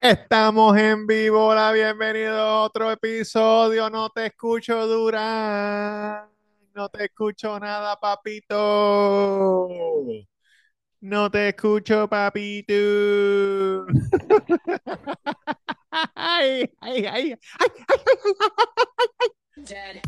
Estamos en vivo, la bienvenido a otro episodio. No te escucho, Durán. No te escucho nada, papito. No te escucho, papito. Ay, ay, ay, ay, Dead.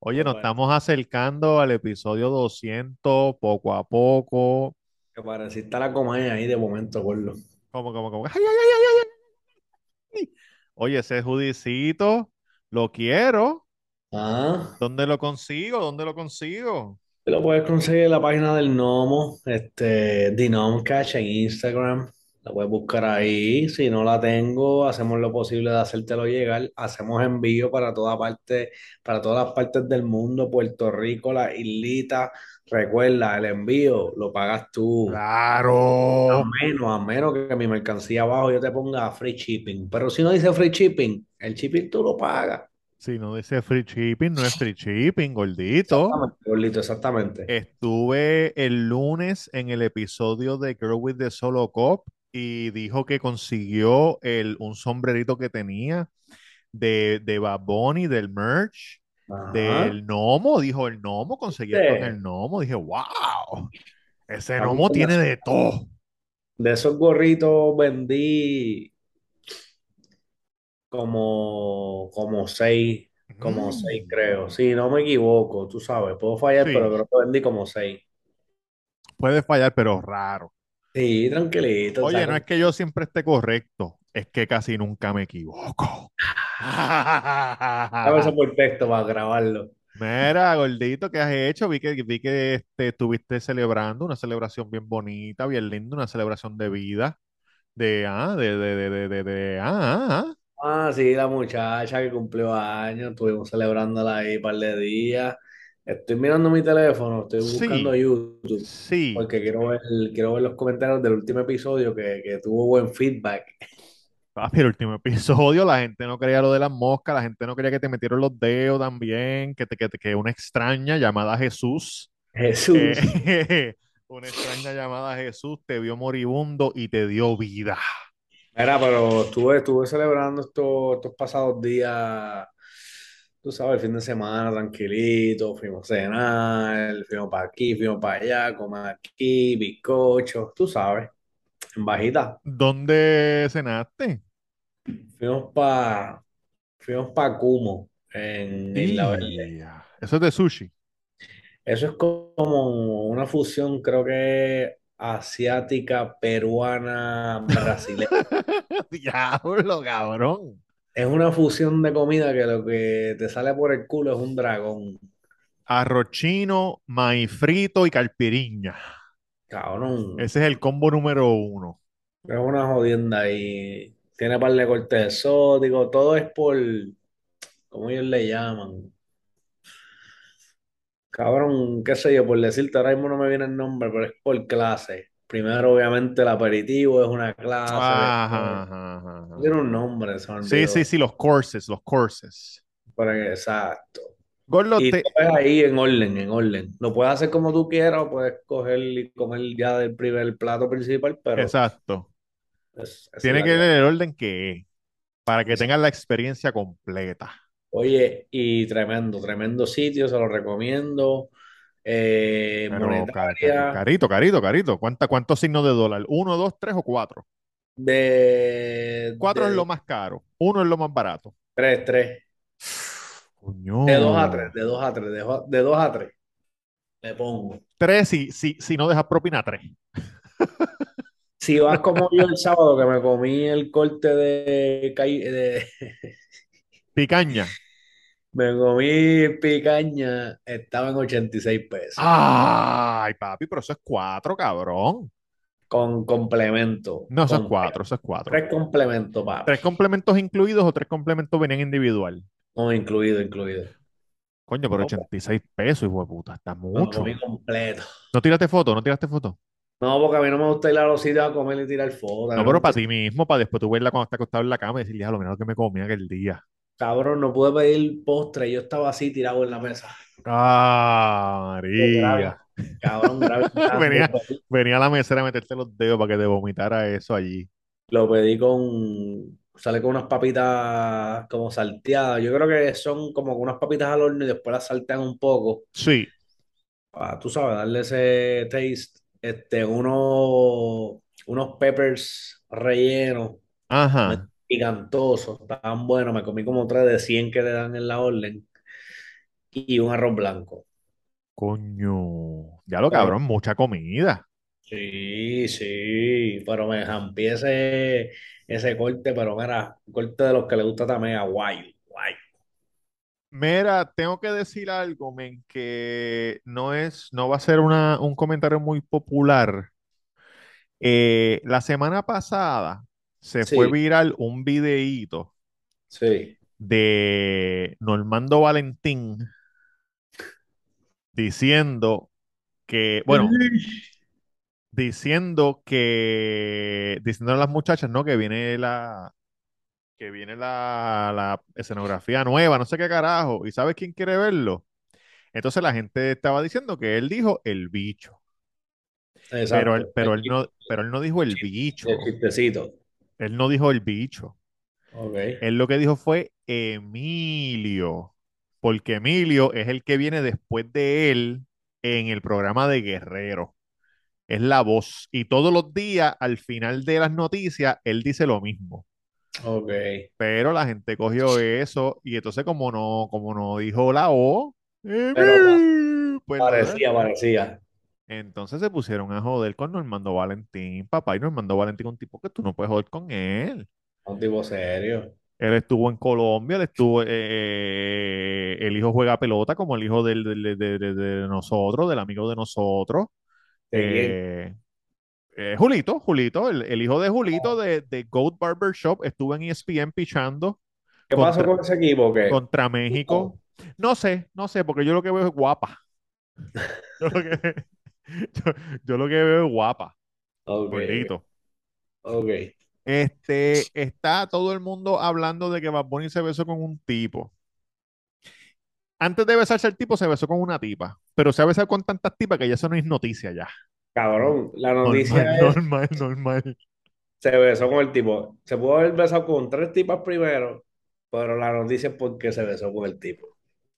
Oye, nos Bueno, estamos acercando al episodio 200 poco a poco. que pareciste la comedia ahí de momento, gordo. Como, como, como. Ay, ay, ay, ay, ay, ay. Oye, ese judicito, lo quiero. Ah, ¿Dónde lo consigo? ¿Dónde lo consigo? Lo puedes conseguir en la página del Nomo, este, Dinomcash en Instagram. La puedes buscar ahí. Si no la tengo, hacemos lo posible de hacértelo llegar. Hacemos envío para toda parte, para todas las partes del mundo, Puerto Rico, la islita. Recuerda, el envío lo pagas tú. A Claro. menos, a menos que mi mercancía abajo yo te ponga free shipping. Pero si no dice free shipping, el shipping tú lo pagas. Si no dice free shipping, no es free shipping, gordito. Exactamente, gordito, exactamente. Estuve el lunes en el episodio de Girl with the Solo Cup y dijo que consiguió el, un sombrerito que tenía de, de Bad Bunny, del merch, Ajá. del gnomo. Dijo el gnomo, conseguí en el gnomo. Dije, wow, ese gnomo tiene de todo. De esos gorritos vendí como, como seis, como seis Mm, creo. Sí, no me equivoco, tú sabes, puedo fallar, pero sí, creo que vendí como seis. puede fallar, pero raro. Sí, tranquilito, Oye, no es que yo siempre esté correcto, es que casi nunca me equivoco. Dame eso por texto para grabarlo. Mira, gordito, ¿qué has hecho? Vi que, vi que este, estuviste celebrando una celebración bien bonita, bien linda, una celebración de vida, de, ah, de, de, de, de, de, de- ah, ah, ah. Sí, la muchacha que cumplió años, estuvimos celebrándola ahí un par de días. Estoy mirando mi teléfono, estoy buscando Sí, YouTube, sí. porque quiero ver, quiero ver los comentarios del último episodio que, que tuvo buen feedback. Papi, el último episodio, la gente no creía lo de las moscas, la gente no quería que te metieron los dedos también, que, te, que, te- que una extraña llamada Jesús, Jesús. eh, una extraña llamada Jesús te vio moribundo y te dio vida. Mira, pero estuve, estuve celebrando estos, estos pasados días, tú sabes, el fin de semana tranquilito, fuimos a cenar, fuimos para aquí, fuimos para allá, comer aquí, bizcochos, tú sabes, en bajita. ¿Dónde cenaste? Fuimos para fuimos pa Cumo, en Isla Verde. Eso es de sushi. Eso es como una fusión, creo que asiática, peruana, brasileña. Diablo, cabrón. Es una fusión de comida que lo que te sale por el culo es un dragón. Arroz chino, maíz frito y calpiriña. Cabrón, Ese es el combo número uno. es una jodienda y tiene par de cortes exóticos, todo es por, ¿cómo ellos le llaman? Cabrón, qué sé yo, por decirte, ahora mismo no me viene el nombre, pero es por clase. Primero, obviamente, el aperitivo es una clase, Ajá, tiene un nombre, me Sí, sí, sí, los courses, los courses. Exacto. Gordo, Y te- ahí en orden, en orden. Lo puedes hacer como tú quieras o puedes coger y comer ya del primer plato principal, pero exacto. es- esa es Tiene que clave. ver el orden que es, para que tengas la experiencia completa. Oye, y tremendo, tremendo sitio, se lo recomiendo. Eh, Pero monetaria carito, carito, carito. ¿Cuánta, cuántos signos de dólar? ¿Uno, dos, tres o cuatro? de, Cuatro es lo más caro, uno es lo más barato. 3, 3, Coño. de 2 a 3, de 2 a 3, de, 2 a 3. Le pongo. Tres si, si, si no dejas propina, tres. Si vas como yo el sábado que me comí el corte de, de Picaña. me comí picaña, estaba en 86 pesos. Ay, papi, pero eso es cuatro, cabrón. Con complemento. No, eso es cuatro, eso es cuatro. tres complementos, papi. ¿Tres complementos incluidos o tres complementos venían individual? No, incluido, incluido. Coño, pero No, 86 pesos, hijo de puta, está me lo comí mucho. completo. ¿No tiraste foto? ¿No tiraste foto? No, porque a mí no me gusta ir a los sitios a comer y tirar fotos. A No, pero para ti mismo, para después tú verla cuando está acostado en la cama y decirle, lo mira lo que me comí aquel día. Cabrón, no pude pedir postre, yo estaba así tirado en la mesa. Ah, María. cabrón, grave. Venía, venía a la mesera a meterte los dedos para que te vomitara eso allí. lo pedí con, sale con unas papitas como salteadas. Yo creo que son como unas papitas al horno y después las saltean un poco. Sí, Para, tú sabes, darle ese taste. Este, unos, unos peppers rellenos, ajá, picantosos, estaban buenos. Me comí como tres de 100 que le dan en la orden y un arroz blanco. coño. Ya lo Pero cabrón, mucha comida. Sí, sí, pero me jampié ese, ese corte, pero mira, un corte de los que le gusta también a guay, guay. Mira, tengo que decir algo, men, que no es, no va a ser una, un comentario muy popular. Eh, la semana pasada se fue viral un videíto sí. de Normando Valentín diciendo que, bueno, diciendo que, diciendo a las muchachas, ¿no? Que viene la, que viene la, la escenografía nueva, no sé qué carajo, y ¿sabes quién quiere verlo? Entonces la gente estaba diciendo que él dijo el bicho, pero él, pero él no, pero él no dijo el el bicho, chistecito. Él no dijo el bicho. Él lo que dijo fue Emilio, porque Emilio es el que viene después de él en el programa de Guerrero. Es la voz. Y todos los días, al final de las noticias, él dice lo mismo. ok. Pero la gente cogió eso y entonces como no, como no dijo la O, Pero Emilio, pues nada. parecía, parecía. Entonces se pusieron a joder con Normando Valentín, papá, y Normando Valentín, un tipo que tú no puedes joder con él. Un tipo serio. Él estuvo en Colombia, él estuvo, eh, eh, el hijo juega pelota como el hijo del, del- de, nosotros, del amigo de nosotros. Eh, eh, Julito, Julito, el, el hijo de Julito de, de Goat Barber Shop, estuvo en ESPN pichando ¿Qué pasó contra, con ese equipo? ¿Qué? contra México. No sé, no sé, porque yo lo que veo es guapa. Yo lo que, yo, yo lo que veo es guapa, Ok, gordito. ok. Este, está todo el mundo hablando de que Bad Bunny se besó con un tipo. Antes de besarse el tipo, se besó con una tipa, pero se ha besado con tantas tipas que ya eso no es noticia ya. Cabrón, la noticia Normal, es, normal, normal. se besó con el tipo. Se pudo haber besado con tres tipas primero, pero la noticia es porque se besó con el tipo.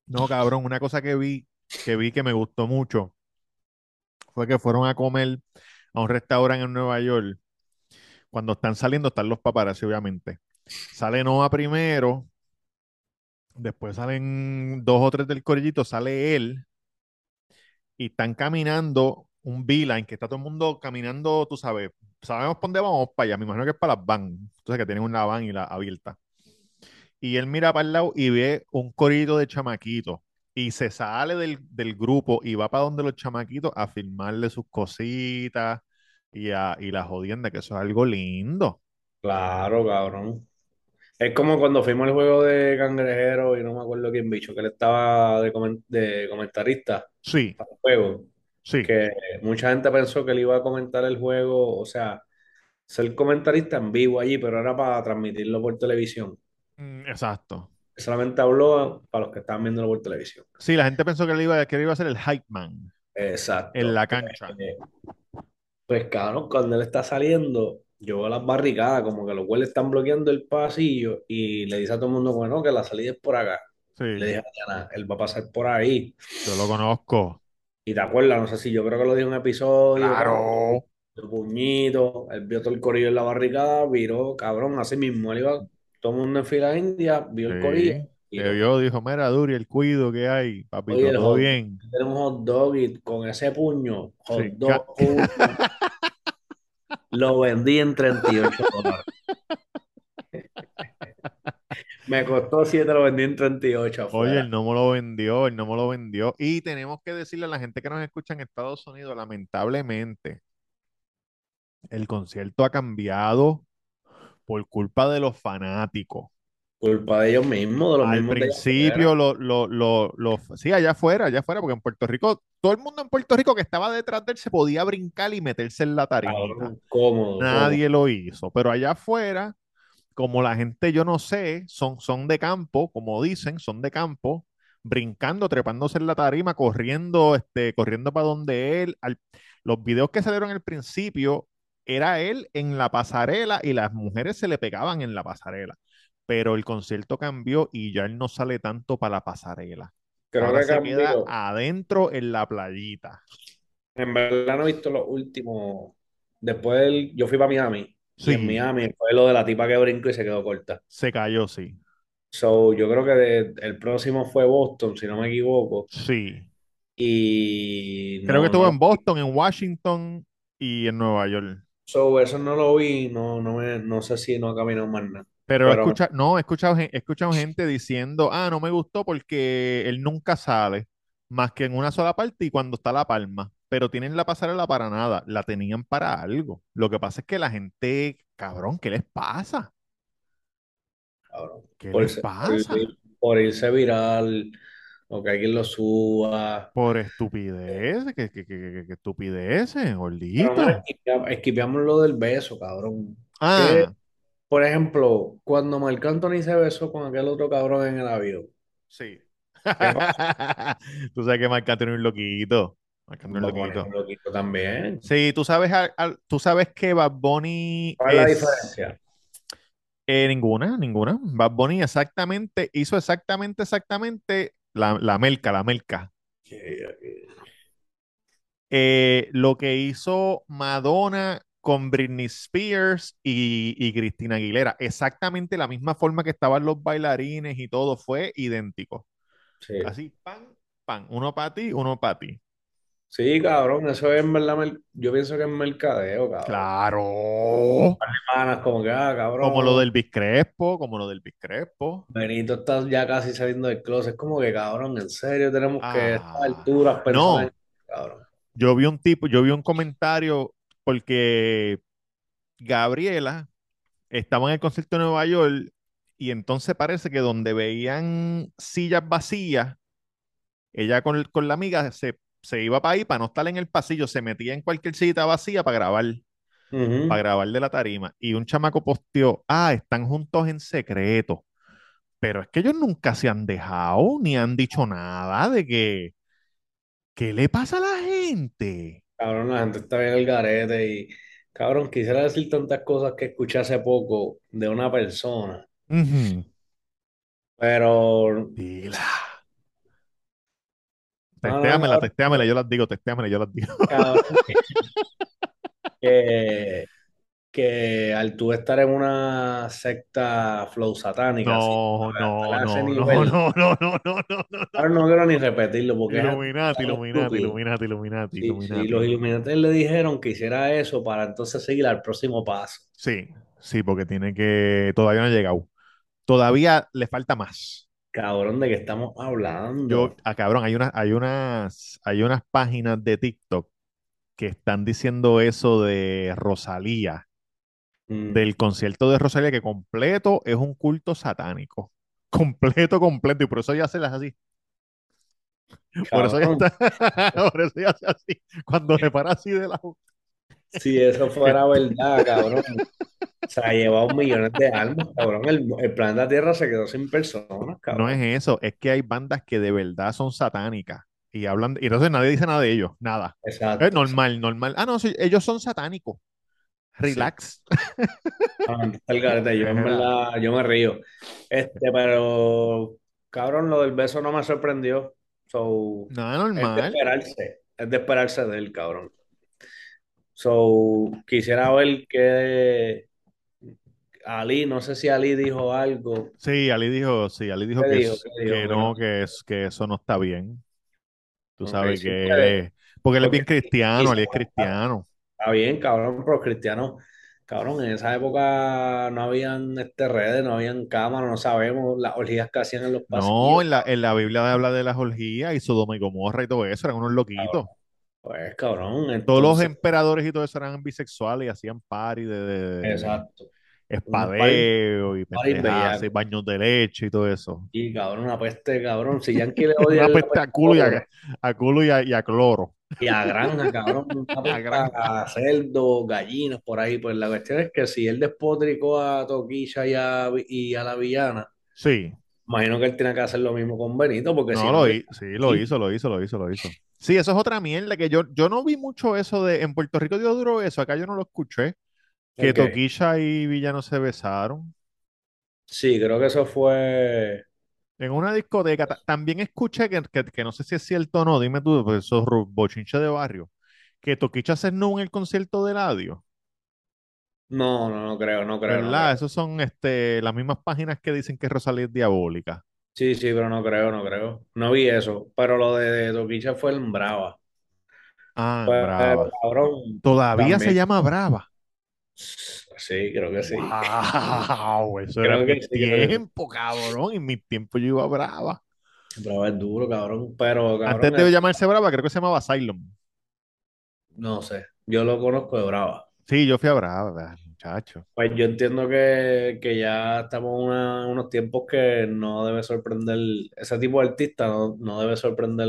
No, cabrón, una cosa que vi, que vi que me gustó mucho fue que fueron a comer a un restaurante en Nueva York. Cuando están saliendo, están los paparazzi, obviamente. Sale Noah primero, después salen dos o tres del corillito, sale él, y están caminando un beeline, que está todo el mundo caminando, tú sabes, sabemos por dónde vamos para allá, me imagino que es para las van, entonces que tienen una van y la abierta. Y él mira para el lado y ve un corillito de chamaquitos. Y se sale del, del grupo y va para donde los chamaquitos a filmarle sus cositas y, a, y la jodienda, que eso es algo lindo. Claro, cabrón. Es como cuando fuimos al juego de Cangrejero y no me acuerdo quién bicho, que él estaba de, comen- de comentarista Sí, para el juego, sí, que mucha gente pensó que él iba a comentar el juego, o sea, ser comentarista en vivo allí, pero era para transmitirlo por televisión. mm, exacto. Solamente habló para los que estaban viéndolo por televisión. Sí, la gente pensó que él iba, que él iba a ser el hype man en Exacto. la Pues, cancha. eh, pues cabrón, cuando él está saliendo, yo veo las barricadas, como que los güeyes están bloqueando el pasillo y le dice a todo el mundo, bueno, que la salida es por acá. Le dije a Diana, él va a pasar por ahí. yo lo conozco. Y te acuerdas, no sé si yo creo que lo dije en un episodio, Claro. el puñito, él vio todo el corillo en la barricada, viró, cabrón, así mismo, él iba todo el mundo en fila india, vio el corillo, viró. vio, dijo, mira, Duri, el cuido que hay, Oye, papito, el todo hot, bien. tenemos hot dog y con ese puño, hot Sí. Dog, puño, lo vendí en 38 dólares. Me costó 7, lo vendí en 38 Oye, afuera. él no me lo vendió, él no me lo vendió. Y tenemos que decirle a la gente que nos escucha en Estados Unidos, lamentablemente, el concierto ha cambiado por culpa de los fanáticos. Culpa de ellos mismos, de los Al mismos principio, afuera. lo, lo, lo, lo- sí, allá afuera, allá afuera, porque en Puerto Rico, todo el mundo en Puerto Rico que estaba detrás de él se podía brincar y meterse en la cómodo, cómodo. Nadie lo hizo, pero allá afuera, como la gente, yo no sé, son, son de campo, como dicen, son de campo, brincando, trepándose en la tarima, corriendo, este, corriendo para donde él. al- los videos que salieron al principio, era él en la pasarela y las mujeres se le pegaban en la pasarela. Pero el concierto cambió y ya él no sale tanto para la pasarela. Creo Ahora que se queda cambió. adentro en la playita. En verdad no he visto los últimos. Después del- yo fui para Miami y en Sí, Miami fue lo de la tipa que brincó y se quedó corta. se cayó, sí. So, yo creo que de- el próximo fue Boston, si no me equivoco. Sí. Y Creo que estuvo no. en Boston, en Washington y en Nueva York. So, eso no lo vi, no, no, me, no sé si no ha caminado más nada. Pero Pero escucha, no, he escuchado, he escuchado gente diciendo, ah, no me gustó porque él nunca sale más que en una sola parte y cuando está La Palma. Pero tienen la pasarela para nada, la tenían para algo. Lo que pasa es que la gente, cabrón, ¿qué les pasa? cabrón, ¿Qué por, les pasa? por irse viral o que alguien lo suba. Por estupidez, ¿qué, qué, qué, qué- qué estupideces, Pero mira, gordito? esquipeamos, lo del beso, cabrón. Que, Ah, por ejemplo, cuando Marc Anthony se besó con aquel otro cabrón en el avión, sí. Tú sabes que Marc Anthony es un loquito. Marc Anthony es un loquito. un loquito también. Sí, tú sabes, al- al- tú sabes que Bad Bunny ¿Cuál es la diferencia? eh, ninguna, ninguna. Bad Bunny exactamente, hizo exactamente, exactamente la, la melca, la melca. Que- Eh, lo que hizo Madonna con Britney Spears y, y Christina Aguilera, exactamente la misma forma que estaban los bailarines y todo, fue idéntico. Sí. Así, pan, pan, uno para ti, uno para ti. Sí, cabrón, eso es en verdad, yo pienso que es mercadeo, cabrón. Claro. Panas como que, ah, Como lo cabrón, del Biscrespo, como lo del Biscrespo. Benito está ya casi saliendo del closet, es como que, cabrón, en serio tenemos que a estas Ah, alturas no, cabrón. yo vi un tipo, yo vi un comentario porque Gabriela estaba en el concierto de Nueva York y entonces parece que donde veían sillas vacías, ella con, con la amiga se, se iba para ahí para no estar en el pasillo, se metía en cualquier silla vacía para grabar, para Ujú. grabar de la tarima. Y un chamaco posteó, ah, están juntos en secreto. Pero es que ellos nunca se han dejado ni han dicho nada de que, ¿qué le pasa a la gente? Cabrón, la gente está bien al garete y, cabrón, quisiera decir tantas cosas que escuché hace poco de una persona, pero, Dila. No, no, Testéamela, testéamela, yo las digo, testéamela, yo las digo. cabrón, que, que al tú estar en una secta flow satánica, así, No, hasta no, no, no, nivel, no, no, no, no, no, no, no. ahora no quiero ni repetirlo porque Illuminati, Illuminati. Illuminati, Illuminati, Sí, sí, los Illuminati. iluminantes le dijeron que hiciera eso para entonces seguir al próximo paso. Sí, sí, porque tiene que, todavía no ha llegado. Todavía le falta más. Cabrón, ¿de qué estamos Yo, hablando? ah, cabrón, hay unas, hay unas, hay unas páginas de TikTok que están diciendo eso de Rosalía, Mm, del concierto de Rosalía, que completo es un culto satánico. Completo, completo, y por eso ella hace las así. Por eso cabrón, está, por eso así. Cuando se para así de la si eso fuera verdad, cabrón, se ha llevado millones de almas, cabrón. El, el planeta Tierra se quedó sin personas, no es cabrón. eso, es que hay bandas que de verdad son satánicas y hablan, y entonces nadie dice nada de ellos, nada. Es Exacto, exacto. normal, normal. Ah, no, sí, ellos son satánicos. Sí. Relax. Ah, garete, Yo en verdad, yo me río. Este, pero, cabrón, lo del beso no me sorprendió. So, nada es de normal. esperarse, es de esperarse de él, cabrón. So, quisiera ver que Ali, no sé si Ali dijo algo. Sí, Ali dijo, sí, Ali dijo ¿Qué que, dijo? es, ¿Qué dijo? que no. no, que, es, que eso no está bien. Tú Ok, sabes sí, que él puede. es, porque él es bien cristiano, él es cristiano. está bien, cabrón, pero los cristianos, cabrón, en esa época no habían este, redes, no habían cámaras, no sabemos las orgías que hacían en los No, pasillos, en la, en la Biblia habla de las orgías y Sodoma y Gomorra y todo eso, eran unos cabrón. Pues, cabrón, Todos los emperadores y todo eso eran bisexuales y hacían party de, de- exacto. Espadeo y par y baños de leche y todo eso. Y cabrón, una peste, cabrón. Si Yankee le odia Una peste a culo y a, a culo y a, y a cloro. Y a granja, cabrón, una A granja. a cerdo, gallinas, por ahí. Pues la cuestión es que si él despotricó a Toquilla y a, y a la villana, Sí, imagino que él tiene que hacer lo mismo con Benito, porque si no, no, lo que- hizo, sí, lo hizo, lo hizo, lo hizo, lo hizo. Sí, eso es otra mierda que yo, yo no vi mucho eso de, en Puerto Rico dio duro eso, acá yo no lo escuché, que. Toquilla y Villano se besaron. Sí, creo que eso fue. En una discoteca, ta- también escuché que, que, que no sé si es cierto o no, dime tú, pues esos ru- bochinches de barrio, que Toquicha se no en el concierto de Eladio, No, no, no creo, no creo, no ¿verdad? creo. Esos son este, las mismas páginas que dicen que Rosalía es diabólica. Sí, sí, pero no creo, no creo. No vi eso. Pero lo de, de Toquicha fue en Brava. Ah, Pero, Brava. cabrón, Todavía se también. llama Brava. Sí, creo que sí. ¡Wow! Eso era Creo en que mi sí, creo que sí. tiempo, cabrón. En mi tiempo yo iba a Brava. Brava es duro, cabrón. Pero, Antes cabrón, de es- llamarse Brava, creo que se llamaba Asylum. no sé. Yo lo conozco de Brava. Sí, yo fui a Brava, muchacho. Pues yo entiendo que, que ya estamos en una- unos tiempos que no debe sorprender, ese tipo de artista no, no debe sorprender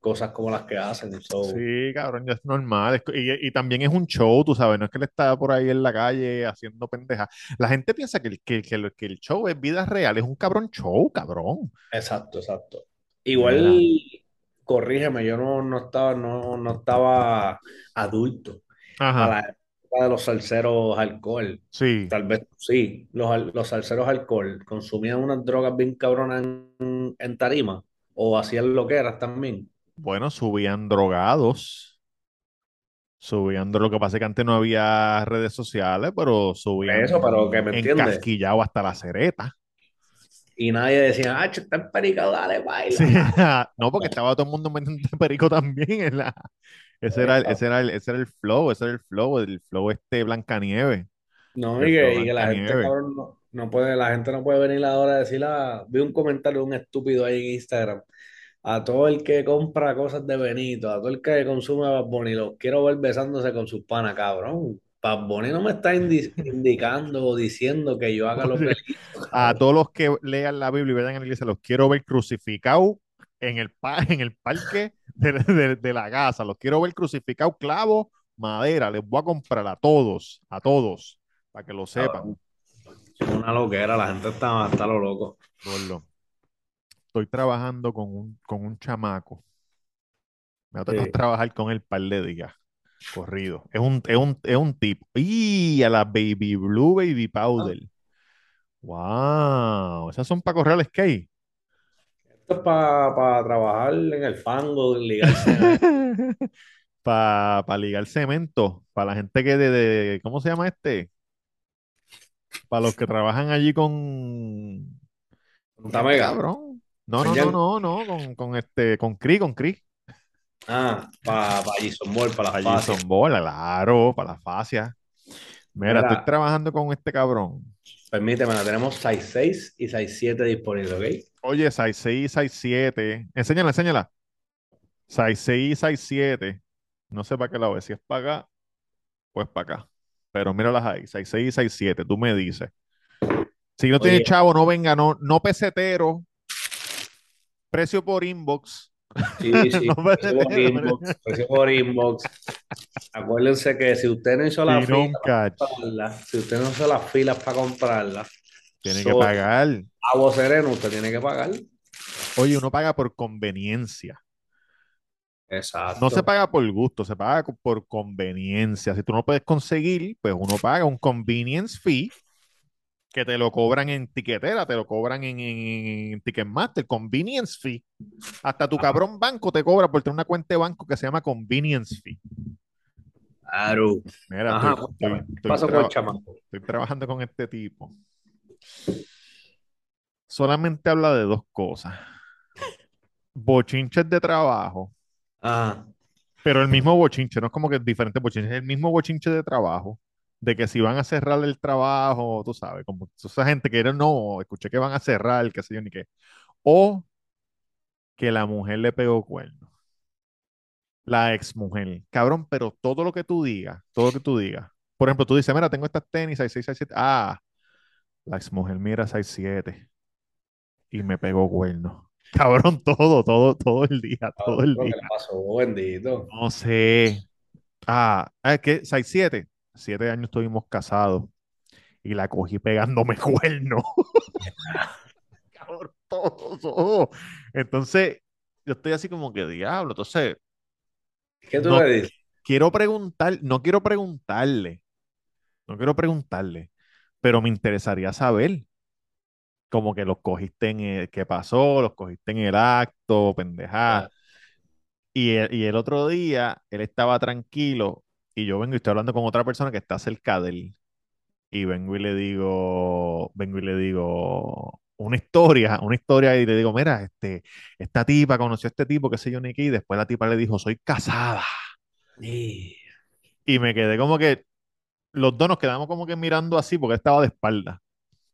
cosas como las que hacen. So, Sí, cabrón, ya es normal. Y, y también es un show, tú sabes, no es que él está por ahí en la calle haciendo pendejas. La gente piensa que el, que, que el- que el show es vida real, es un cabrón show, cabrón. exacto, exacto. Igual, corrígeme, yo no, no estaba, no, no estaba adulto Ajá, para de los salseros alcohol. sí. Tal vez sí, los, los salseros alcohol consumían unas drogas bien cabronas en, en tarima o hacían loqueras también. Bueno, subían drogados. Subían Lo que pasa es que antes no había redes sociales, pero subían Eso, pero que me entiendes. encasquillado hasta la cereta. Y nadie decía, ah, está empericado, dale, baila. Sí, no, porque estaba todo el mundo metiendo perico también en la... Ese era, el, ese, era el, ese era el flow, ese era el flow, el flow este Blancanieves. No, y que, y que la gente, cabrón, no, no puede, la gente no puede venir ahora a decir, ah, vi un comentario de un estúpido ahí en Instagram. A todo el que compra cosas de Benito, a todo el que consume Bad Bunny, los quiero ver besándose con sus panas, cabrón. Bad Bunny no me está indi- indicando o diciendo que yo haga lo que A todos los que lean la Biblia y vayan a la iglesia, los quiero ver crucificados en el, pa- en el parque de, de- de la casa. Los quiero ver crucificados, clavos, madera. Les voy a comprar a todos, a todos, para que lo sepan. Es una loquera, la gente está, está lo loco. Gordo. Estoy trabajando con un, con un chamaco. Me va a tocar Sí. trabajar con él par de días. Corrido. Es un, es un, es un tipo. Y a la Baby Blue Baby Powder. Wow. Esas son para correr al skate. Esto es para trabajar en el fango, ligarse. Para ligar cemento. Para la gente que de, de- ¿Cómo se llama este? Para los que trabajan allí con. Con Tamega. cabrón. No, no, no, no, no. Con, con este. Con Cri, con Cri. Ah, para pa Jason Ball, para las Allí fases. son bolas, claro, para la fascia. Mira, Mira. estoy trabajando con este cabrón. Permíteme, la tenemos 6'6 y 6'7 disponibles, ¿ok? Oye, 66, 67. Enséñala, enséñala. 66, 67. No sé para qué lado es. Si es para acá, pues para acá. Pero míralas ahí. 66, 67. Tú me dices. Si no tienes Oye. chavo, no venga, no, no pesetero. Precio por inbox. Sí, sí, No precio por inbox, precio por inbox. Acuérdense que si usted no hizo la Y no un fila para catch. comprarla, si usted no hizo las filas para comprarla, Tiene que pagar. Agua sereno, usted tiene que pagar. Oye, uno paga por conveniencia. Exacto. No se paga por gusto, se paga por conveniencia. Si tú no puedes conseguir, pues uno paga un convenience fee que te lo cobran en tiquetera, te lo cobran en, en, en Ticketmaster, convenience fee. Hasta tu cabrón banco te cobra por tener una cuenta de banco que se llama convenience fee. Claro. Mira, Ajá, estoy, estoy- ¿qué estoy traba- chamaco? estoy trabajando con este tipo. Solamente habla de dos cosas. Bochinches de trabajo. Ah, Pero el mismo bochinche, no es como que es diferente bochinche, es el mismo bochinche de trabajo, de que si van a cerrar el trabajo, tú sabes, como esa gente que era, no, escuché que van a cerrar, qué sé yo, ni qué. O que la mujer le pegó cuerno. La ex mujer. Cabrón, pero todo lo que tú digas, todo lo que tú digas. Por ejemplo, tú dices, mira, tengo estas tenis, 6667. Ah, La exmujer mía era 6'7 y me pegó cuerno. Cabrón, todo, todo, todo el día, todo Cabrón, el día. que le pasó, bendito. No sé. Ah, es que 6'7, siete años estuvimos casados y la cogí pegándome cuerno. Cabrón, todo, todo. Entonces, yo estoy así como que diablo. Entonces, ¿Qué tú no le dices? quiero preguntar, no quiero preguntarle, no quiero preguntarle, pero me interesaría saber. Como que los cogiste en el, qué pasó, los cogiste en el acto, pendejada. Y el, y el otro día él estaba tranquilo y yo vengo y estoy hablando con otra persona que está cerca de él. Y vengo y le digo, vengo y le digo una historia, una historia y le digo, mira, este, esta tipa conoció a este tipo, qué sé yo, Nicky, y después la tipa le dijo, soy casada. sí. Y me quedé como que, los dos nos quedamos como que mirando así porque estaba de espalda.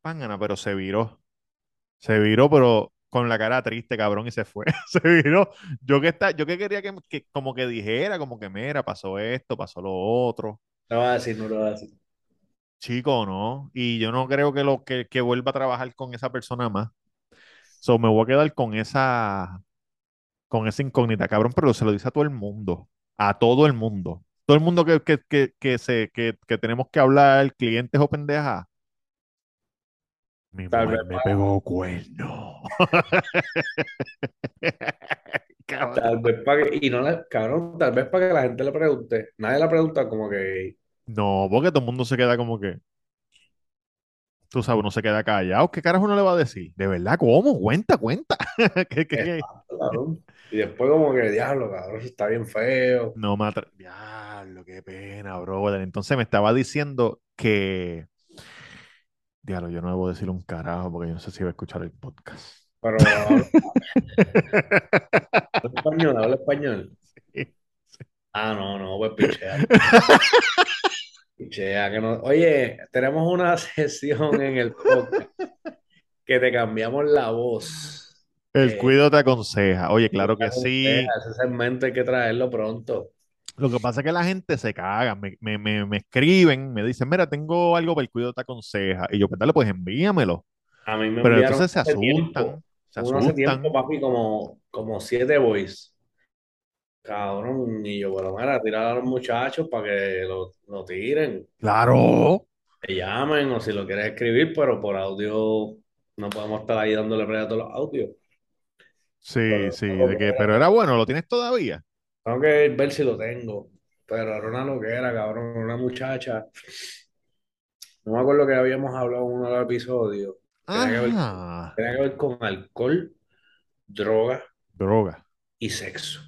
Pángana, pero se viró. Se viró, pero con la cara triste, cabrón, y se fue. Se viró. Yo que está, yo que quería que, que como que dijera, como que mira, pasó esto, pasó lo otro. No lo va a decir, no lo va a decir. Chico, ¿no? Y yo no creo que lo que, que vuelva a trabajar con esa persona más. So, me voy a quedar con esa, con esa incógnita, cabrón, pero se lo dice a todo el mundo. A todo el mundo. Todo el mundo que, que, que, que se, que, que tenemos que hablar, clientes o pendejas. Mi Tal mujer vez, me pegó cuerno. Tal vez para que, y no le, cabrón, tal vez para que la gente le pregunte. Nadie le pregunta como que, No, porque todo el mundo se queda como que, tú sabes, uno se queda callado. ¿Qué carajo uno le va a decir? ¿De verdad? ¿Cómo? Cuenta, cuenta. ¿Qué, qué, qué? exacto, cabrón. Y después como que, diablo, cabrón, está bien feo. No me atra- Diablo, qué pena, brother. Entonces me estaba diciendo que, diablo, yo no debo decir un carajo porque yo no sé si va a escuchar el podcast. Pero habla español, habla español. Ah, no, no, pues pichea. Pichea, que no. Oye, tenemos una sesión en el podcast que te cambiamos la voz. El Eh, cuido te aconseja. Oye, claro que ese sí. segmento hay que traerlo pronto. Lo que pasa es que la gente se caga, me, me, me, me escriben, me dicen, mira, tengo algo para el cuido te aconseja. Y yo, pues dale, pues envíamelo. A mí me Pero entonces se tiempo, asustan, se uno hace tiempo, papi, como, como siete boys. Cabrón, y yo, bueno, mira, tirar a los muchachos para que lo, lo tiren, Claro. te llamen o si lo quieres escribir, pero por audio no podemos estar ahí dándole play a todos los audios. Sí, Pero sí, de que pero era bueno, ¿lo tienes todavía? Tengo que ver si lo tengo. Pero era una loquera, cabrón, una muchacha. No me acuerdo que habíamos hablado en uno de los episodios. Tenía que ver, tenía que ver con alcohol, droga Droga. y sexo.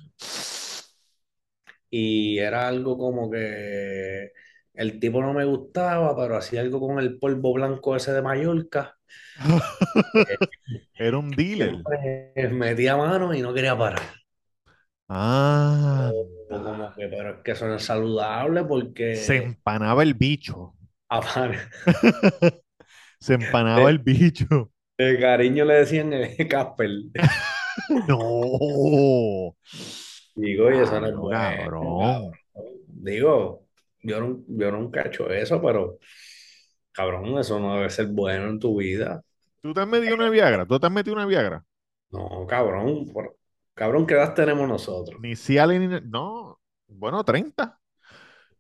Y era algo como que el tipo no me gustaba, pero hacía algo con el polvo blanco ese de Mallorca. Era un dealer. Metía mano y no quería parar. O como Anda. que, pero es que eso no es saludable Se porque empanaba el bicho. aparte, Se empanaba de, el bicho. de cariño le decían el Casper. No. Digo, y eso no es bueno. Digo, yo, no- yo nunca he hecho eso, pero cabrón, eso no debe ser bueno en tu vida. ¿Tú te has metido una Viagra? ¿Tú te has metido una Viagra? No, cabrón, por- cabrón, ¿qué edad tenemos nosotros? Ni Cialis ni... No. Bueno, 30.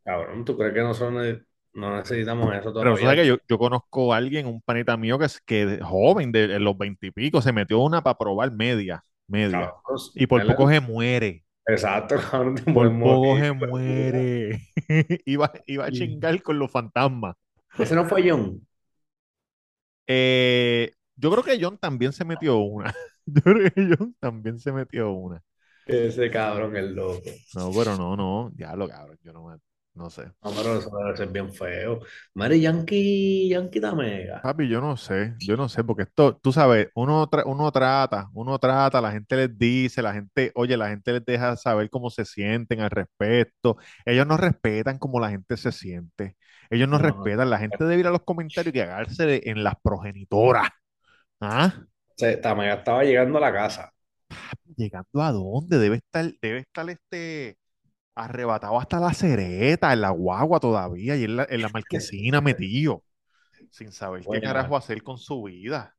Cabrón, ¿tú crees que nosotros no necesitamos eso Pero tú sabes todavía? que yo, yo conozco a alguien, un panita mío que es que de- joven, de, de los veintipico, se metió una para probar media, media. Cabrón, Y por poco es- se muere. exacto, cabrón, Por poco se muere. Iba, iba a chingar con los fantasmas. Ese no fue John. Eh, yo creo que John también se metió una. Yo creo que John también se metió una. Ese cabrón es loco. No, pero no, no. Diablo, cabrón. Yo no me, no sé. No, pero eso debe ser bien feo. Mari Yankee, Yankee Tamega. Papi, yo no sé, yo no sé, porque esto, tú sabes, uno, tra- uno trata, uno trata, la gente les dice, la gente, oye, la gente les deja saber cómo se sienten al respecto. Ellos no respetan como la gente se siente. Ellos no No, respetan. La gente debe ir a los comentarios y cagarse en las progenitoras. ¿Ah? Se- estaba llegando a la casa. ¿Llegando a dónde? Debe estar, debe estar este arrebatado hasta la cereta, en la guagua todavía, y en la, en la marquesina metido. sin saber qué carajo hacer con su vida.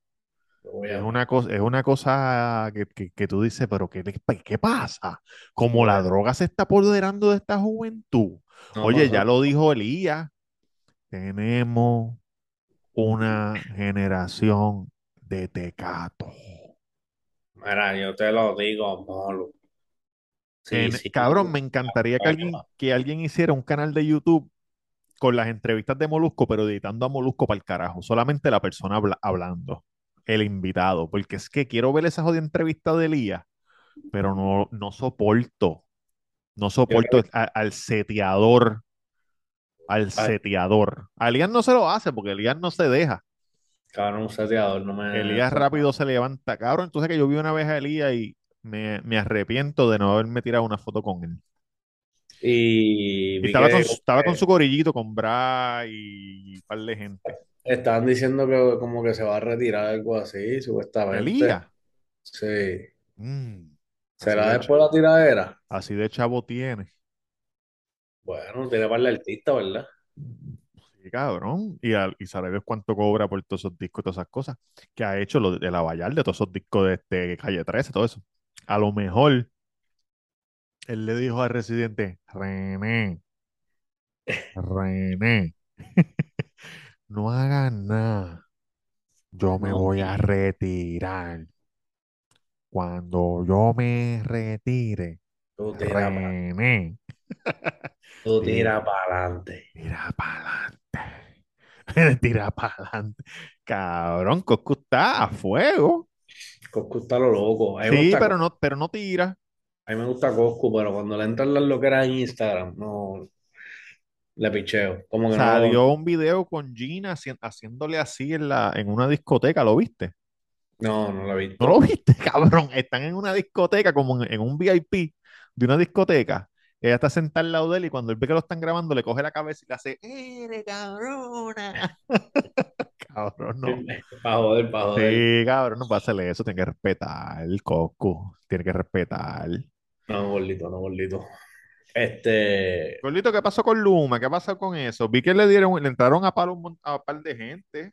Es una cosa, es una cosa que, que- que tú dices, pero ¿qué, qué pasa? Como la droga se está apoderando de esta juventud. no Oye, ya pasó. lo dijo Elías, tenemos una generación de tecato. Mira, yo te lo digo, Molo. Sí, En- sí. cabrón, me encantaría que alguien, que alguien hiciera un canal de YouTube con las entrevistas de Molusco, pero editando a Molusco para el carajo. Solamente la persona habla- hablando, el invitado. Porque es que quiero ver esa jodida entrevista de Elías, pero no, no soporto. No soporto a- al seteador. Al Ay, seteador. A Elías no se lo hace porque Elías no se deja. Cabrón, un seteador, no me... Elías rápido se levanta. Cabrón, entonces que yo vi una vez a Elías y me, me arrepiento de no haberme tirado una foto con él. Y estaba con, que estaba con su corillito, con Bra y un par de gente. estaban diciendo que como que se va a retirar algo así, supuestamente. Elías. Sí. mm, ¿Será de, después la tiradera? así de chavo tiene. Bueno, tiene para el artista, ¿verdad? Cabrón. Y, al- y cuánto cobra por todos esos discos y todas esas cosas. Que ha hecho lo de la Vallar, de todos esos discos de este Calle 13, todo eso. A lo mejor él le dijo al residente, René, René, no hagas nada. Yo me No, voy a retirar. Cuando yo me retire, Tú René, tú tira para adelante. tira para adelante. Tira para adelante. Cabrón, Coscu está a fuego. Coscu está lo loco. Sí, pero no, pero no tira. a mí me gusta Coscu, pero cuando le entran las loqueras en Instagram, no le picheo. Como que no lo... Salió un video con Gina haci- haciéndole así en la, en una discoteca, ¿lo viste? No, no lo he ¿No lo viste, cabrón? Están en una discoteca, como en, en un VIP de una discoteca. Ella está sentada al lado de él y cuando él ve que lo están grabando, le coge la cabeza y le hace, ¡Eres cabrona! Cabrón, no. Para joder, para joder. Sí, cabrón, no hacerle eso, tiene que respetar el Coco, tiene que respetar. No, gordito, no, gordito. Este, Gordito, ¿qué pasó con Luma? ¿Qué pasó con eso? Vi que le dieron, le entraron a palo un a par de gente.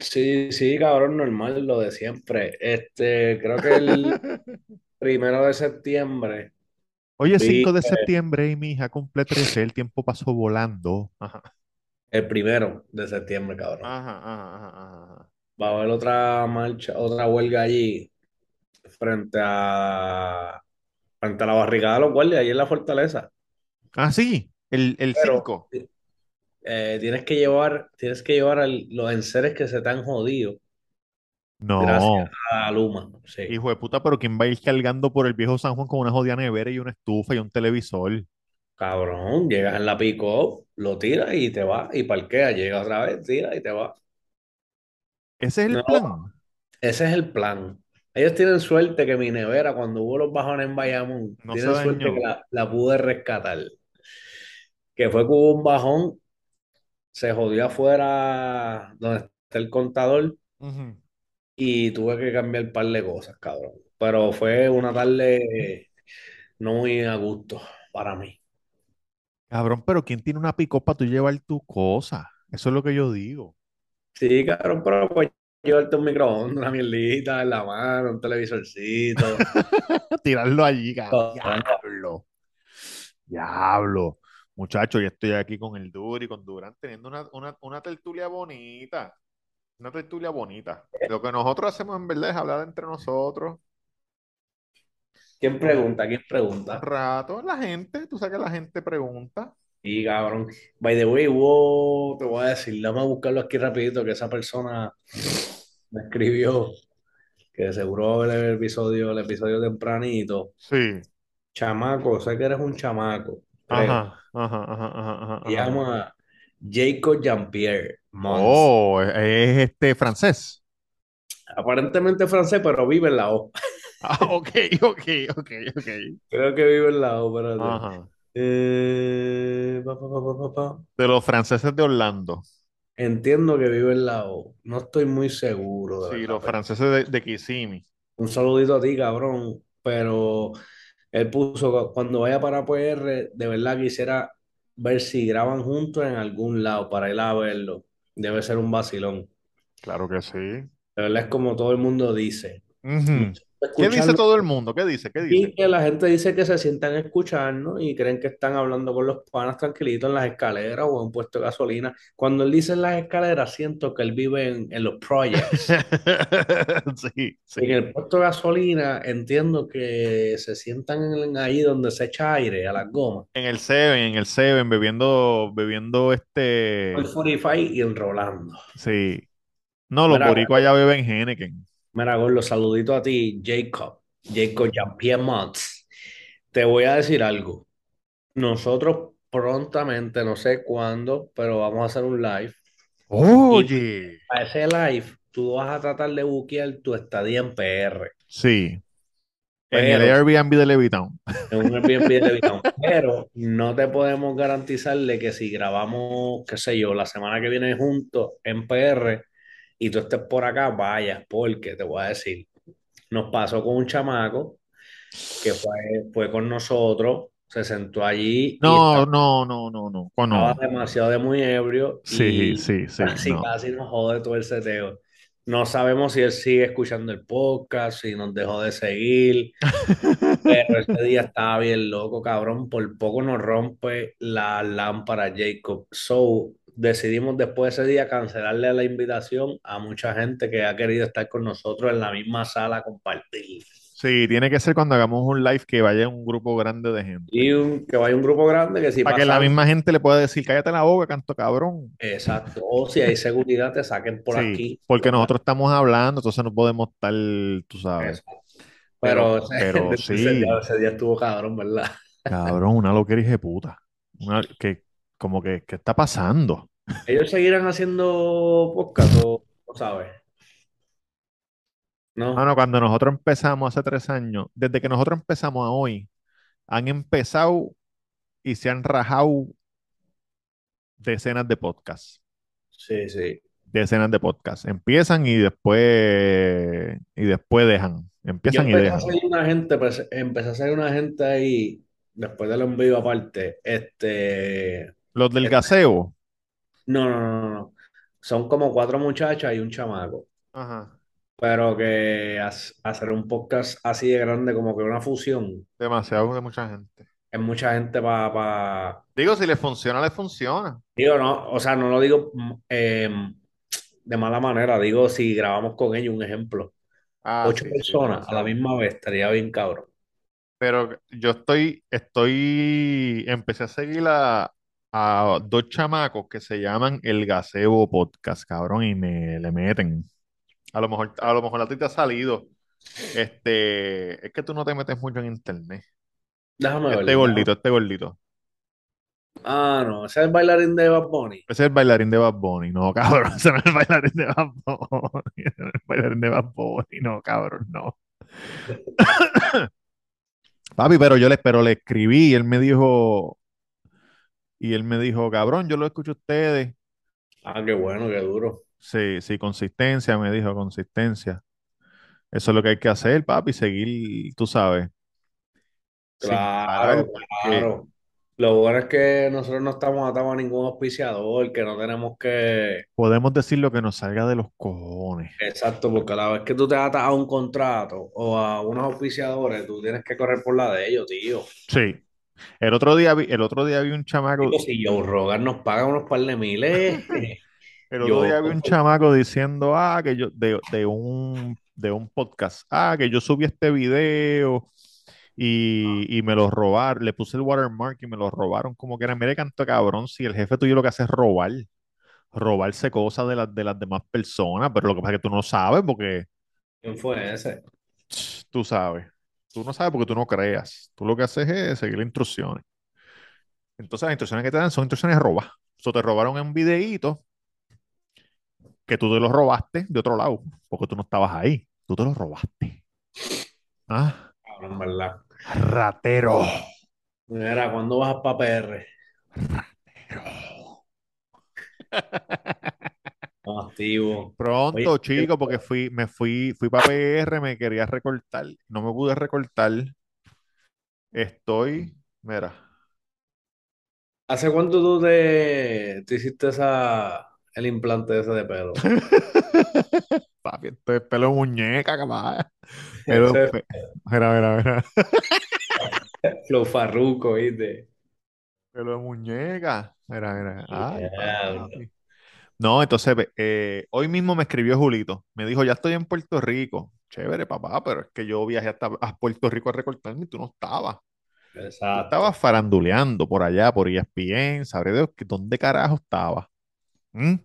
sí, sí, cabrón, normal, lo de siempre. Este, creo que el primero de septiembre Oye, vi 5 de septiembre y mi hija cumple 13, el tiempo pasó volando. Ajá, el primero de septiembre, cabrón. ajá, ajá, ajá, ajá. Va a haber otra marcha, otra huelga allí frente a frente a la barricada de los guardias, allí en la fortaleza. Ah, sí, el, el Pero 5. eh, tienes que llevar, tienes que llevar al- los enseres que se te han jodido gracias No, a Luma. Sí. hijo de puta, pero ¿quién va a ir cargando por el viejo San Juan con una jodida nevera y una estufa y un televisor? Cabrón, llegas en la pick-up, lo tiras y te vas y parqueas, llegas otra vez, tiras y te vas. Ese es el No, plan. ese es el plan. Ellos tienen suerte que mi nevera, cuando hubo los bajones en Bayamón, No tienen suerte que la, la pude rescatar. Que fue que hubo un bajón, se jodió afuera donde está el contador Ujú. Y tuve que cambiar un par de cosas, cabrón. Pero fue una tarde no muy a gusto para mí. Cabrón, pero ¿quién tiene una pick para tú llevar tu cosa? Eso es lo que yo digo. Sí, cabrón, pero pues llevarte un microondas, una mierdita en la mano, un televisorcito. Tirarlo allí, cabrón. Diablo. Diablo. Muchachos, ya estoy aquí con el Duri, con Durán, teniendo una, una, una tertulia bonita. Una tertulia bonita. Lo que nosotros hacemos en verdad es hablar entre nosotros. ¿Quién pregunta? ¿Quién Un pregunta? rato, la gente, tú sabes que la gente pregunta. Y cabrón, by the way, hubo, te voy a decir, vamos a buscarlo aquí rapidito, que esa persona me escribió, que seguro va a ver el episodio, el episodio tempranito. Sí. Chamaco, sé que eres un chamaco. Ajá, ajá, ajá, ajá, ajá, Se ajá. llama Jacob Jean-Pierre Mons. Oh, es es este francés. Aparentemente francés, pero vive en la O. Ah, ok, ok, ok, ok. Creo que vive en la O, espérate. Ajá. Eh, pa, pa, pa. De los franceses de Orlando. Entiendo que vive en la O. No estoy muy seguro, de Sí, verdad. los franceses de, de Kissimmee. Un saludito a ti, cabrón. Pero él puso, cuando vaya para PR, de verdad quisiera ver si graban juntos en algún lado para ir a verlo. Debe ser un vacilón. Claro que sí. De verdad es como todo el mundo dice. ¿Qué dice todo el mundo? ¿Qué dice? ¿Qué dice? y que la gente dice que se sientan a escucharnos y creen que están hablando con los panas tranquilitos en las escaleras o en un puesto de gasolina. Cuando él dice en las escaleras, siento que él vive en, en los projects. Sí, En el puesto de gasolina entiendo que se sientan en- ahí donde se echa aire a las gomas. En el Seven, en el Seven, bebiendo, bebiendo El este. 45 y enrolando. Sí. No, los Mira, boricuas allá beben Henneken. Mira, Gordo, saludito a ti, Jacob, Jacob Jean-Pierre Mons. Te voy a decir algo. Nosotros prontamente, no sé cuándo, pero vamos a hacer un live. Oye. A ese live, tú vas a tratar de buquear tu estadía en PR, Sí. En el pero Airbnb de Levitown. en un Airbnb de Levitown. Pero no te podemos garantizarle que si grabamos, qué sé yo, la semana que viene juntos en PR y tú estés por acá, vayas, porque te voy a decir, nos pasó con un chamaco que fue, fue con nosotros, se sentó allí y No, estaba, no, no, no, no. Estaba demasiado de muy ebrio Sí, y sí, sí. casi, No. casi nos jode todo el seteo. No sabemos si él sigue escuchando el podcast, si nos dejó de seguir, pero ese día estaba bien loco, cabrón. Por poco nos rompe la lámpara Jacob. So, decidimos después de ese día cancelarle la invitación a mucha gente que ha querido estar con nosotros en la misma sala a compartir. Sí, tiene que ser cuando hagamos un live que vaya un grupo grande de gente. Y un- que vaya un grupo grande que si Para que la misma gente le pueda decir, cállate la boca, canto cabrón. exacto. O si hay seguridad, te saquen por Sí, aquí. porque nosotros estamos hablando, entonces no podemos estar, tú sabes. Exacto. Pero, Pero, pero ese, sí, día, ese día estuvo cabrón, ¿verdad? cabrón, una loquera hija de puta. Una, que, como que, ¿qué está pasando? ¿Ellos seguirán haciendo podcast o no sabes? ¿No? Mano, cuando nosotros empezamos hace tres años, desde que nosotros empezamos a hoy, han empezado y se han rajado decenas de podcasts. Sí, sí. Decenas de podcasts. Empiezan y después y después dejan. Yo Empiezan y empecé a dejan. seguir una gente, pues, empecé a seguir una gente ahí, después del envío aparte, este, Los del este- gaseo. no, no, no, no. Son como cuatro muchachas y un chamaco, Ajá. pero que hacer un podcast así de grande como que una fusión, Demasiado de mucha gente. es mucha gente para, Digo, si le funciona, le funciona. digo, no, o sea, no lo digo mm, eh, de mala manera, digo, si grabamos con ellos, un ejemplo, Ah, ocho sí, sí, personas a la misma vez, estaría bien cabrón. Pero yo estoy, estoy, empecé a seguir a, a dos chamacos que se llaman El Gazebo Podcast, cabrón, y me le meten. A lo mejor, a lo mejor a ti te ha salido. Este, es que tú no te metes mucho en internet. Déjame ver. Este gordito, este gordito. Ah, no, ese es el bailarín de Bad Bunny. Ese es el bailarín de Bad Bunny. No, cabrón, ese no es el bailarín de Bad Bunny. Ese no es el bailarín de Bad Bunny. No, cabrón, no. Papi, pero yo le, pero le escribí y él me dijo, y él me dijo, cabrón, yo lo escucho a ustedes. Ah, qué bueno, qué duro. Sí, sí, consistencia, me dijo, consistencia. Eso es lo que hay que hacer, papi, seguir, tú sabes, Claro, claro. Lo bueno es que nosotros no estamos atados a ningún auspiciador, que no tenemos que... podemos decir lo que nos salga de los cojones. Exacto, porque a la vez que tú te atas a un contrato o a unos auspiciadores, tú tienes que correr por la de ellos, tío. Sí. El otro día vi, el otro día vi un chamaco, Digo, si Joe Rogan nos paga unos par de miles, el otro yo... día vi un chamaco diciendo, ah, que yo, de, de un, de un podcast, ah, que yo subí este video y, y me lo robaron, le puse el watermark y me lo robaron como que era, mire canto cabrón, si el jefe tuyo lo que hace es robar, robarse cosas de las, de las demás personas, pero lo que pasa es que tú no sabes porque ¿Quién fue ese? tú sabes, tú no sabes porque tú no creas, tú lo que haces es seguir las instrucciones. Entonces las instrucciones que te dan son instrucciones robas. Eso te robaron en un videíto que tú te lo robaste de otro lado, porque tú no estabas ahí, tú te lo robaste. Ah, ¿verdad? ratero. Mira, ¿cuándo vas para PR? No, activo. Pronto, Oye, chico, porque fui, me fui, fui para PR, me quería recortar, no me pude recortar. Estoy, mira, ¿hace cuánto tú te, te hiciste esa, el implante ese de pelo. Papi, esto es pelo de muñeca, capaz. Pelo, Ese pe- Mira, mira, mira. es Flow Farruko, ¿viste? Pelo de muñeca. Mira, mira. Ay, Diablo. No, entonces, eh, hoy mismo me escribió Julito. Me dijo, ya estoy en Puerto Rico. Chévere, papá, pero es que yo viajé hasta a Puerto Rico a recortarme y tú no estabas. Tú Exacto. estabas faranduleando por allá, por ESPN, sabré que dónde carajo estaba. ¿Mm?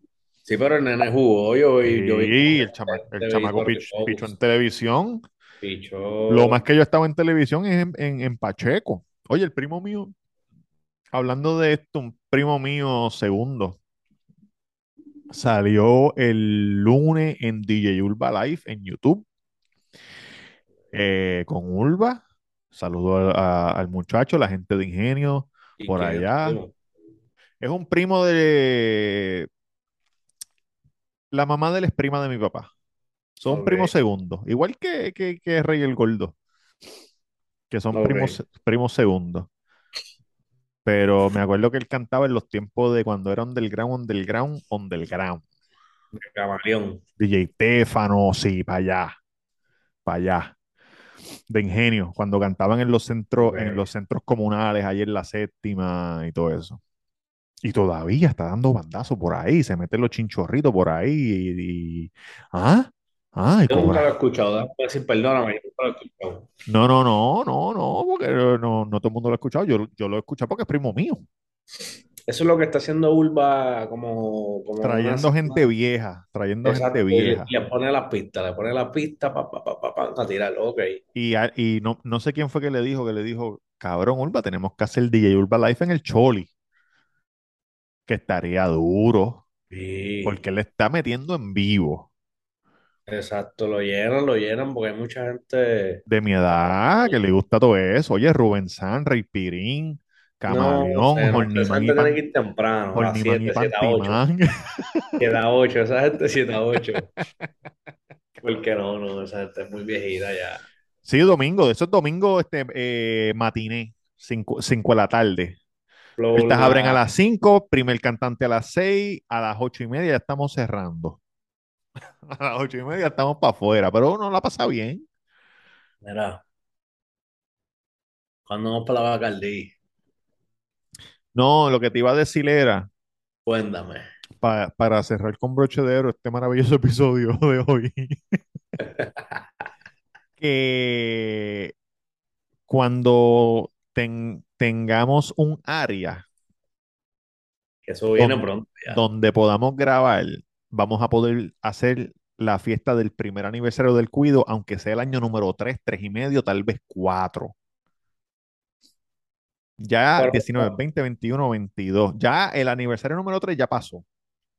Sí, pero el nene jugó, yo, vi- yo vi Sí, el, chama- el de chamaco pichó en televisión. Pichó. Lo más que yo estaba en televisión es en, en- en Pacheco. Oye, el primo mío, hablando de esto, un primo mío segundo, salió el lunes en DJ Urba Live en YouTube eh, con Urba. A- a- al muchacho, la gente de Ingenio ¿Y por es allá. Es un primo de... La mamá de la ex prima de mi papá. Son Ok. primos segundos. Igual que, que, que Rey el Gordo. Que son Ok. primos, primos segundos. Pero me acuerdo que él cantaba en los tiempos de cuando era underground, underground, underground. Camaleón. DJ Téfano, sí, para allá. Para allá. De Ingenio, cuando cantaban en los centros, en los centros comunales, ahí en la séptima y todo eso. Y todavía está dando bandazo por ahí, se meten los chinchorritos por ahí y, y- ¿ah? Ah, Yo nunca lo he escuchado, déjame decir, perdóname, yo nunca lo he escuchado. No, no, no, no, no, porque no, no todo el mundo lo ha escuchado. Yo, yo lo he escuchado porque es primo mío, Eso es lo que está haciendo Urba como, como una trayendo gente vieja, trayendo gente Exacto, y le, vieja. le pone las pistas, le pone las pistas pa, pa, pa, a tirarlo, ok. Y, a- y no, no sé quién fue que le dijo, que le dijo, cabrón, Urba, tenemos que hacer DJ Urba Live en el Choli, que estaría duro, Sí, porque él está metiendo en vivo. Exacto, lo llenan, lo llenan porque hay mucha gente. De mi edad, que le gusta todo eso. Oye, Rubén San, Rey Pirín, No, Camaleón, no, esa Horniman y, gente que ir temprano, a las Horniman y 7, 7 a 8. Pantimán. 7 a 8, esa gente 7 a 8. Porque no, no, esa gente es muy viejita ya. Sí, domingo, de esos domingos este, eh, matiné, 5 de la tarde. Estas abren a las 5, primer cantante a las 6, a las 8 y media ya estamos cerrando. A las 8 y media estamos para afuera, pero uno la pasa bien. Mira, cuando vamos para la Bacardí, No, lo que te iba a decir era, cuéntame. pa- para cerrar con broche de oro este maravilloso episodio de hoy, que cuando ten- tengamos un área Que eso viene pronto ya. donde podamos grabar, vamos a poder hacer la fiesta del primer aniversario del Cuido, aunque sea el año número 3, 3 y medio, tal vez 4. Ya Pero- 19, 20, 21, 22. Ya el aniversario número 3 ya pasó.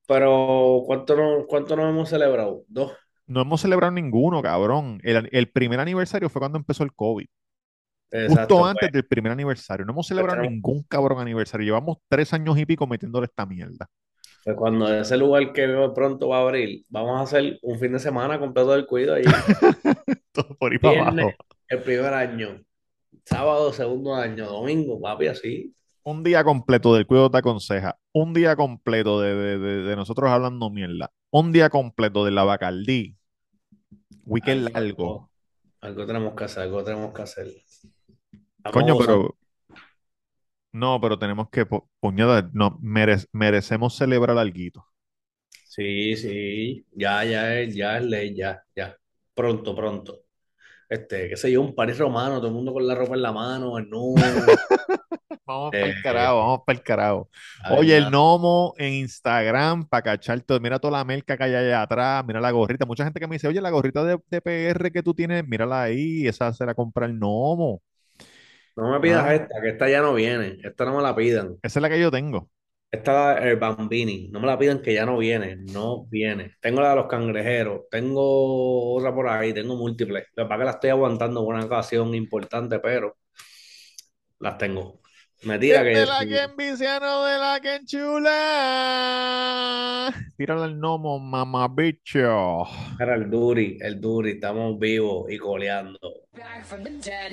Pero, ¿cuánto no, cuánto nos hemos celebrado? Dos. No hemos celebrado ninguno, cabrón. El, el primer aniversario fue cuando empezó el COVID. Exacto, Justo pues. antes del primer aniversario. No hemos celebrado tenemos- ningún cabrón aniversario. Llevamos tres años y pico metiéndole esta mierda. Pues cuando ese lugar que pronto va a abrir, vamos a hacer un fin de semana completo del cuido ahí. Todo por ahí para abajo. el primer año. Sábado, segundo año. Domingo, papi, así. Un día completo del Cuido te aconseja. Un día completo de, de- de- de nosotros hablando mierda. Un día completo de la Bacardí. Weekend largo. Algo tenemos que hacer, algo tenemos que hacer. Vamos Coño, pero. No, pero tenemos que. pu- Puñada, no, merec- merecemos celebrar algo. Sí, sí. Ya, ya es, ya es ley, ya, ya. Pronto, pronto. Este, qué sé yo, un París romano, todo el mundo con la ropa en la mano, el nudo. Vamos Eh, para el carajo, vamos para el carajo. Oye, el gnomo en Instagram para cachar todo. Mira toda la merca que hay allá atrás. Mira la gorrita. Mucha gente que me dice, oye, la gorrita de, de PR que tú tienes, mírala ahí. Esa se la compra el gnomo. No me pidas Ah. esta, que esta ya no viene. Esta no me la pidan. Esa es la que yo tengo. Esta el Bambini, no me la pidan que ya no viene, no viene. Tengo la de los cangrejeros, tengo otra por ahí, tengo múltiples. La verdad que la estoy aguantando por una ocasión importante, pero las tengo. Me tira que de la que enviciano, de la que enchula. Tírala al gnomo, mamá bicho. era el Duri, el Duri, estamos vivos y coleando. back from the dead.